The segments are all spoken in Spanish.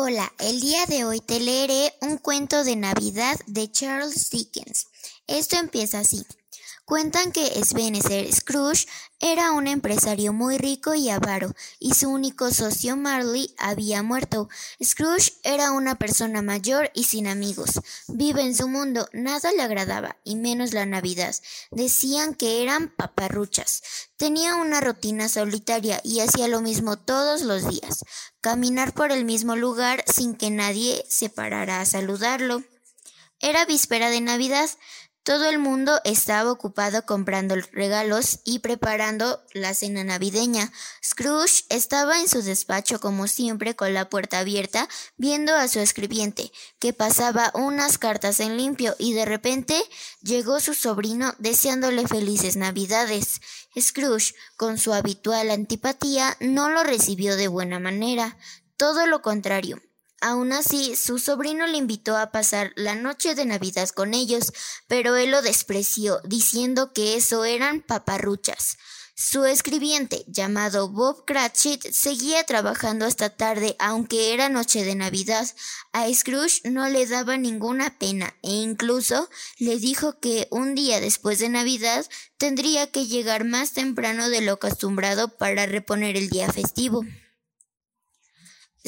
Hola, el día de hoy te leeré un cuento de Navidad de Charles Dickens. Esto empieza así. Cuentan que Spencer Scrooge era un empresario muy rico y avaro, y su único socio Marley había muerto. Scrooge era una persona mayor y sin amigos. Vive en su mundo, nada le agradaba, y menos la Navidad. Decían que eran paparruchas. Tenía una rutina solitaria y hacía lo mismo todos los días. Caminar por el mismo lugar sin que nadie se parara a saludarlo. Era víspera de Navidad. Todo el mundo estaba ocupado comprando regalos y preparando la cena navideña. Scrooge estaba en su despacho como siempre con la puerta abierta, viendo a su escribiente, que pasaba unas cartas en limpio y de repente llegó su sobrino deseándole felices navidades. Scrooge, con su habitual antipatía, no lo recibió de buena manera. Todo lo contrario, Aún así, su sobrino le invitó a pasar la noche de Navidad con ellos, pero él lo despreció, diciendo que eso eran paparruchas. Su escribiente, llamado Bob Cratchit, seguía trabajando hasta tarde, aunque era noche de Navidad. A Scrooge no le daba ninguna pena, e incluso le dijo que un día después de Navidad tendría que llegar más temprano de lo acostumbrado para reponer el día festivo.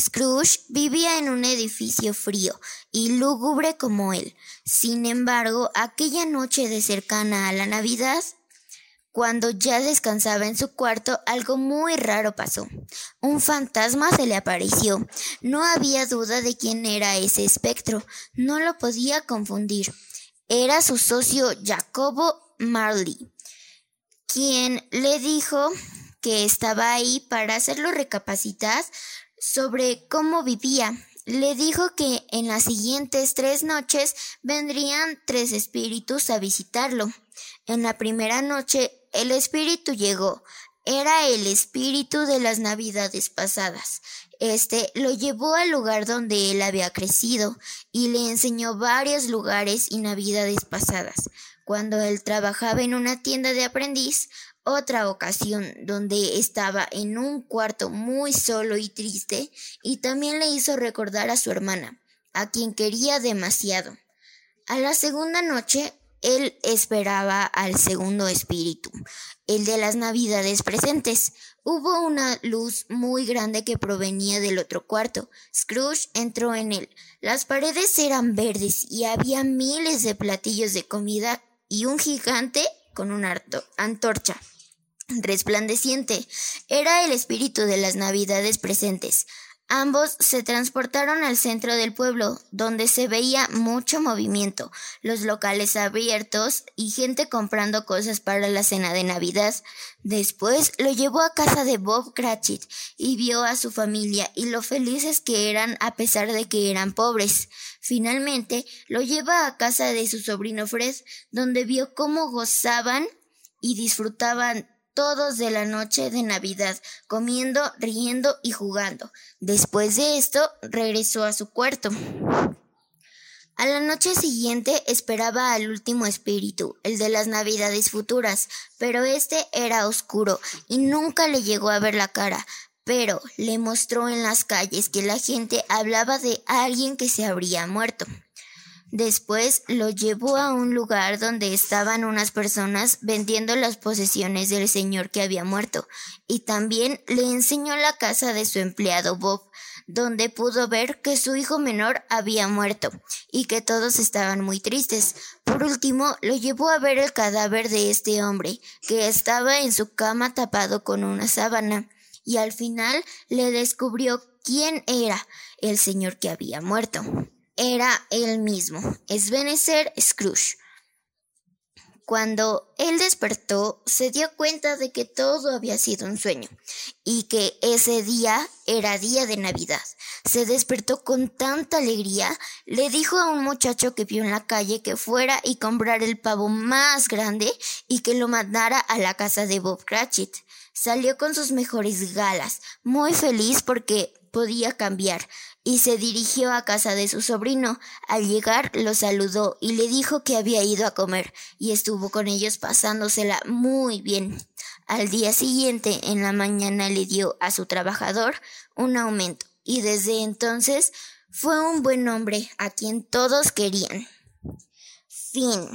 Scrooge vivía en un edificio frío y lúgubre como él. Sin embargo, aquella noche de cercana a la Navidad, cuando ya descansaba en su cuarto, algo muy raro pasó. Un fantasma se le apareció. No había duda de quién era ese espectro. No lo podía confundir. Era su socio Jacobo Marley, quien le dijo que estaba ahí para hacerlo recapacitar sobre cómo vivía. Le dijo que en las siguientes tres noches vendrían tres espíritus a visitarlo. En la primera noche el espíritu llegó. Era el espíritu de las navidades pasadas. Este lo llevó al lugar donde él había crecido y le enseñó varios lugares y navidades pasadas. Cuando él trabajaba en una tienda de aprendiz, otra ocasión donde estaba en un cuarto muy solo y triste y también le hizo recordar a su hermana, a quien quería demasiado. A la segunda noche él esperaba al segundo espíritu, el de las navidades presentes. Hubo una luz muy grande que provenía del otro cuarto. Scrooge entró en él. Las paredes eran verdes y había miles de platillos de comida y un gigante con una antorcha resplandeciente. Era el espíritu de las navidades presentes. Ambos se transportaron al centro del pueblo, donde se veía mucho movimiento, los locales abiertos y gente comprando cosas para la cena de Navidad. Después lo llevó a casa de Bob Cratchit y vio a su familia y lo felices que eran a pesar de que eran pobres. Finalmente lo lleva a casa de su sobrino Fred, donde vio cómo gozaban y disfrutaban todos de la noche de Navidad, comiendo, riendo y jugando. Después de esto, regresó a su cuarto. A la noche siguiente esperaba al último espíritu, el de las navidades futuras, pero este era oscuro y nunca le llegó a ver la cara, pero le mostró en las calles que la gente hablaba de alguien que se habría muerto. Después lo llevó a un lugar donde estaban unas personas vendiendo las posesiones del señor que había muerto, y también le enseñó la casa de su empleado Bob, donde pudo ver que su hijo menor había muerto y que todos estaban muy tristes. Por último, lo llevó a ver el cadáver de este hombre, que estaba en su cama tapado con una sábana, y al final le descubrió quién era el señor que había muerto era él mismo, Ebenezer Scrooge. Cuando él despertó, se dio cuenta de que todo había sido un sueño y que ese día era día de Navidad. Se despertó con tanta alegría, le dijo a un muchacho que vio en la calle que fuera y comprar el pavo más grande y que lo mandara a la casa de Bob Cratchit. Salió con sus mejores galas, muy feliz porque podía cambiar y se dirigió a casa de su sobrino. Al llegar lo saludó y le dijo que había ido a comer y estuvo con ellos pasándosela muy bien. Al día siguiente, en la mañana, le dio a su trabajador un aumento y desde entonces fue un buen hombre a quien todos querían. Fin.